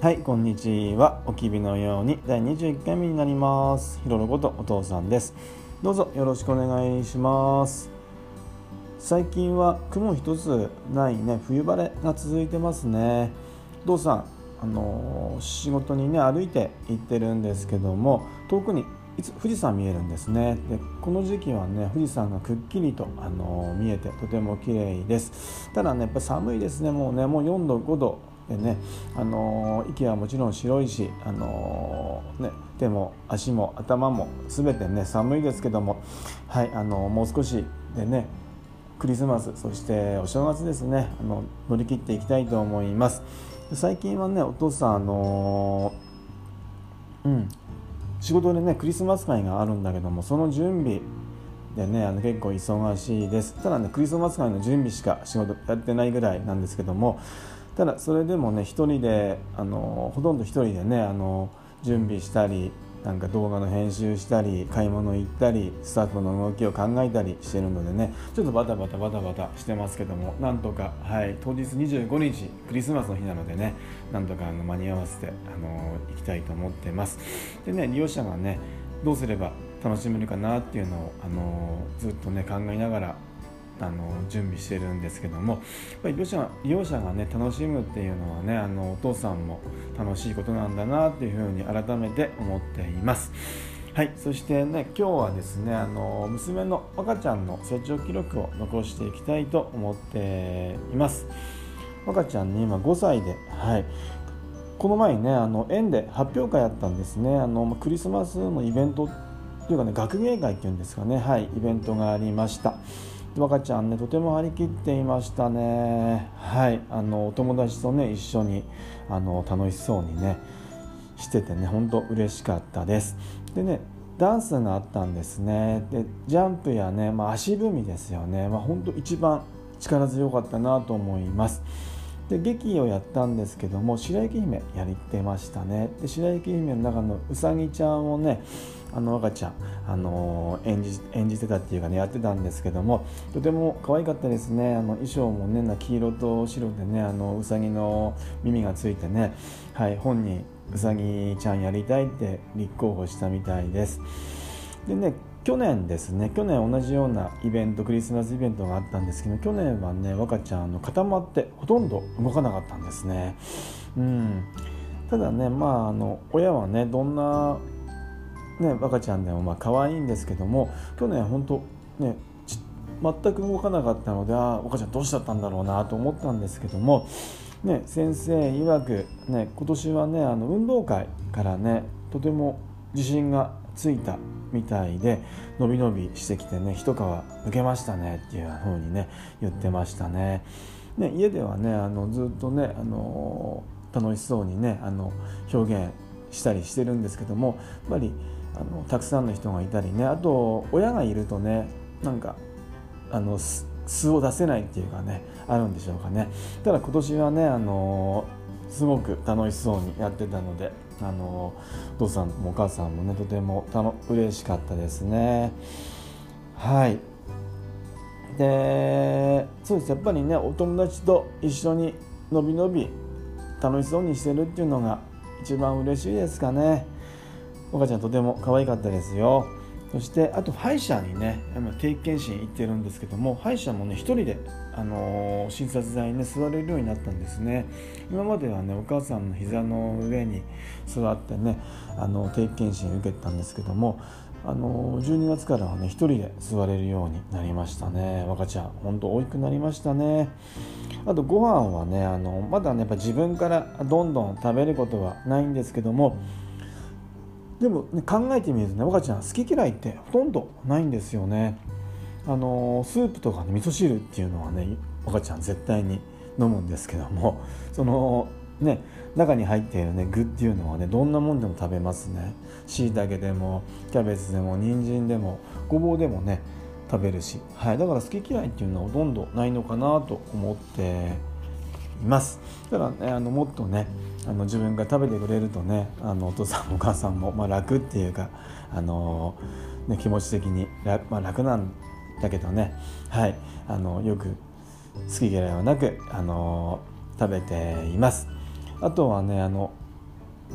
はいこんにちは。おきびのように第21回目になります。ひろろことお父さんです。どうぞよろしくお願いします。最近は雲一つないね冬晴れが続いてますね。お父さんあの仕事にね歩いて行ってるんですけども遠くにいつ富士山見えるんですね。でこの時期はね富士山がくっきりとあの見えてとても綺麗です。ただねやっぱ寒いですねもうねもう4度5度でね、あの息はもちろん白いし、あのね、手も足も頭も全てね寒いですけども、はいあのもう少しでねクリスマスそしてお正月ですねあの乗り切っていきたいと思います。最近はねお父さんあのうん仕事でねクリスマス会があるんだけどもその準備でねあの結構忙しいです。ただねクリスマス会の準備しか仕事やってないぐらいなんですけどもただそれでもね一人であのほとんど一人でねあの準備したりなんか動画の編集したり買い物行ったりスタッフの動きを考えたりしてるのでねちょっとバタバタバタバタしてますけどもなんとか、はい、当日25日クリスマスの日なのでねなんとかあの間に合わせてあの行きたいと思ってます。でね利用者がねどうすれば楽しめるかなっていうのをあのずっとね考えながらあの準備してるんですけどもやっぱり利用者利用者がね楽しむっていうのはねあのお父さんも楽しいことなんだなっていうふうに改めて思っています。はい、そしてね今日はですねあの娘の赤ちゃんの成長記録を残していきたいと思っています。赤ちゃんね今5歳で、はい、この前ねあの園で発表会あったんですね。あのクリスマスのイベントというかね学芸会っていうんですかねはいイベントがありました。若ちゃんねとても張り切っていましたね。はい。あのお友達とね一緒にあの楽しそうにねしててねほんと嬉しかったです。でねダンスがあったんですね。でジャンプやね、まあ、足踏みですよね、ま、ほんと一番力強かったなと思います。で劇をやったんですけども白雪姫やりてましたねで白雪姫の中のうさぎちゃんをねあの赤ちゃん、あの演じ演じてたっていうかねやってたんですけどもとても可愛かったですねあの衣装もね黄色と白でねあのうさぎの耳がついてね、はい、本人うさぎちゃんやりたいって立候補したみたいです。でね去年ですね去年同じようなイベントクリスマスイベントがあったんですけど去年はね若ちゃんの固まってほとんど動かなかったんですね。うん。ただねまああの親はねどんなね若ちゃんでもまあ可愛いんですけども去年本当ね全く動かなかったのでああ若ちゃんどうしちゃったんだろうなと思ったんですけどもね、先生曰く、ね、今年はねあの運動会からねとても自信がついたみたいで伸び伸びしてきてね一皮抜けましたねっていうふうにね言ってましたね。ね家ではねあのずっとねあの楽しそうにねあの表現したりしてるんですけどもやっぱりあのたくさんの人がいたりねあと親がいるとねなんかあの素を出せないっていうかねあるんでしょうかねただ今年はねあのすごく楽しそうにやってたのであのお父さんもお母さんもねとてもたの嬉しかったですね。はい。でそうです。やっぱりねお友達と一緒にのびのび楽しそうにしてるっていうのが一番嬉しいですかね。お母ちゃんとても可愛かったですよ。そしてあと歯医者にね定期検診行ってるんですけども歯医者もね1人で、あのー、診察台にね座れるようになったんですね。今まではねお母さんの膝の上に座ってねあの定期検診受けたんですけどもあの12月からはね1人で座れるようになりましたね。若ちゃん本当大きくなりましたね。あとご飯はねあのまだねやっぱ自分からどんどん食べることはないんですけどもでも、ね、考えてみるとね若ちゃん好き嫌いってほとんどないんですよね。あのスープとかね味噌汁っていうのはね若ちゃん絶対に飲むんですけども そのね中に入っているね具っていうのはねどんなもんでも食べますね。しいたけでもキャベツでも人参でもごぼうでもね食べるし、はい、だから好き嫌いっていうのはほとんどないのかなと思っています。ただねあのもっとねあの自分が食べてくれるとねあのお父さんお母さんも、まあ、楽っていうかあの、ね、気持ち的に楽,、まあ、楽なんだけどね、はい、あのよく好き嫌いはなくあの食べています。あとはねあの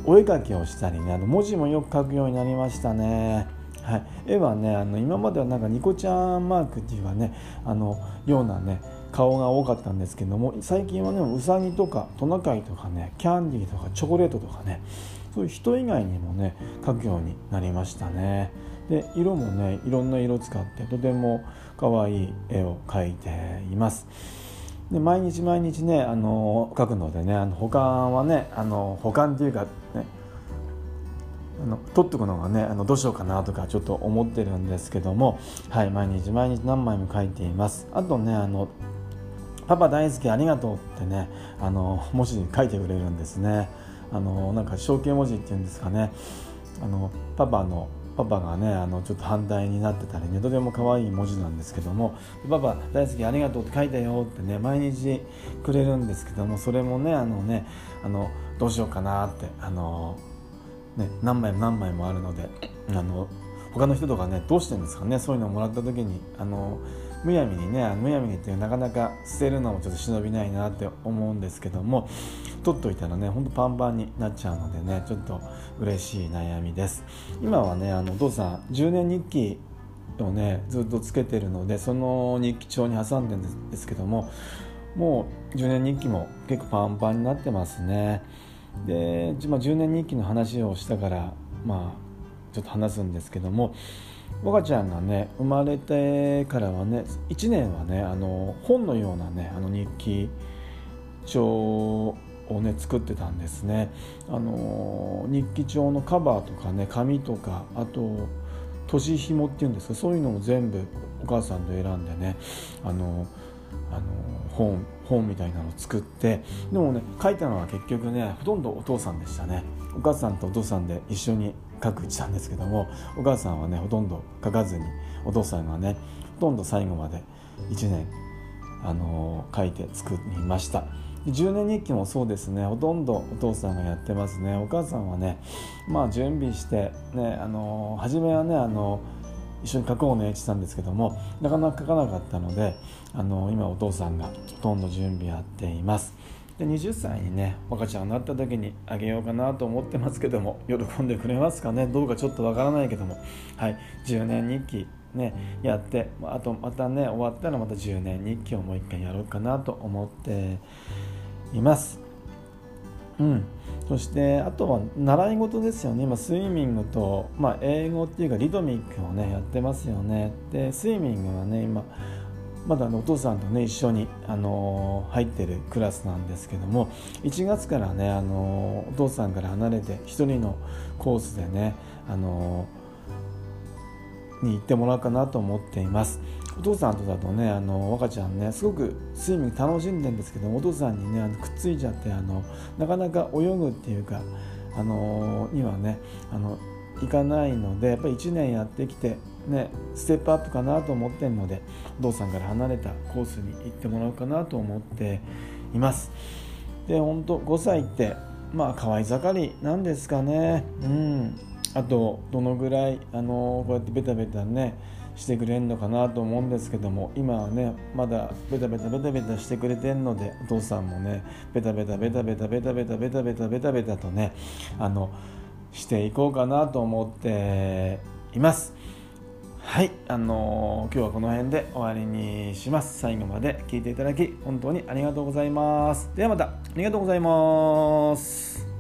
お絵描きをしたりねあの文字もよく書くようになりましたね。はい、絵はねあの今まではなんかニコちゃんマークっていうかねあのようなね顔が多かったんですけども最近はねうさぎとかトナカイとかねキャンディーとかチョコレートとかねそういう人以外にもね描くようになりましたね。で色もねいろんな色使ってとても可愛い絵を描いています。で毎日毎日ねあの描くのでねあの保管はねあの保管っていうかねあの取っとくのがねあのどうしようかなとかちょっと思ってるんですけどもはい毎日毎日何枚も書いていますあとねあのパパ大好きありがとうってねあの文字に書いてくれるんですね。あのなんか象形文字っていうんですかね。あのパパのパパがねあのちょっと反対になってたりねとても可愛い文字なんですけども「パパ大好きありがとう」って書いたよってね毎日くれるんですけどもそれもねあのねあのどうしようかなってあの、ね、何枚も何枚もあるのであの他の人とかねどうしてるんですかねそういうのをもらった時にあのむやみにねむやみにってなかなか捨てるのもちょっと忍びないなって思うんですけども取っといたらねほんとパンパンになっちゃうのでねちょっと嬉しい悩みです。今はねあのお父さん10年日記をねずっとつけてるのでその日記帳に挟んでるんですけどももう10年日記も結構パンパンになってますね。で、まあ、10年日記の話をしたからまあちょっと話すんですけども若ちゃんがね生まれてからはね1年はねあの本のようなねあの日記帳をね作ってたんですね。あの日記帳のカバーとかね紙とかあと年紐っていうんですかそういうのも全部お母さんと選んでねあのあの本本みたいなのを作ってでもね書いたのは結局ねほとんどお父さんでしたね。お母さんとお父さんで一緒に書くしたんですけどもお母さんはねほとんど書かずにお父さんがねほとんど最後まで1年あの書いて作りました。10年日記もそうですねほとんどお父さんがやってますね。お母さんはねまあ準備してねあの初めはねあの一緒に書こうねって言ったんですけどもなかなか書かなかったのであの今お父さんがほとんど準備やっています。で20歳にね若ちゃんになった時にあげようかなと思ってますけども喜んでくれますかね？どうかちょっとわからないけども。はい。10年日記ねやってあとまたね終わったらまた10年日記をもう一回やろうかなと思っています。うん。そしてあとは習い事ですよね。今スイミングと、まあ、英語っていうかリドミックをねやってますよね。でスイミングはね今まだお父さんとね一緒に、あの、入ってるクラスなんですけども1月からね、あの、お父さんから離れて1人のコースでね、あの、に行ってもらおうかなと思っています。お父さんとだとねあの若ちゃんねすごくスイミング楽しんでるんですけどお父さんにねあのくっついちゃってあのなかなか泳ぐっていうかあのにはねあのいかないのでやっぱり1年やってきてねステップアップかなと思ってるのでお父さんから離れたコースに行ってもらおうかなと思っています。で本当5歳ってまあ可愛盛りなんですかね。うん。あとどのぐらいあのこうやってベタベタねしてくれるのかなと思うんですけども今はねまだベタベタベタベタしてくれてるのでお父さんもねベタベタベタベタベタベタベタベタベタベタとねあのしていこうかなと思っています。はいあのー、今日はこの辺で終わりにします。最後まで聞いていただき本当にありがとうございます。ではまた。ありがとうございます。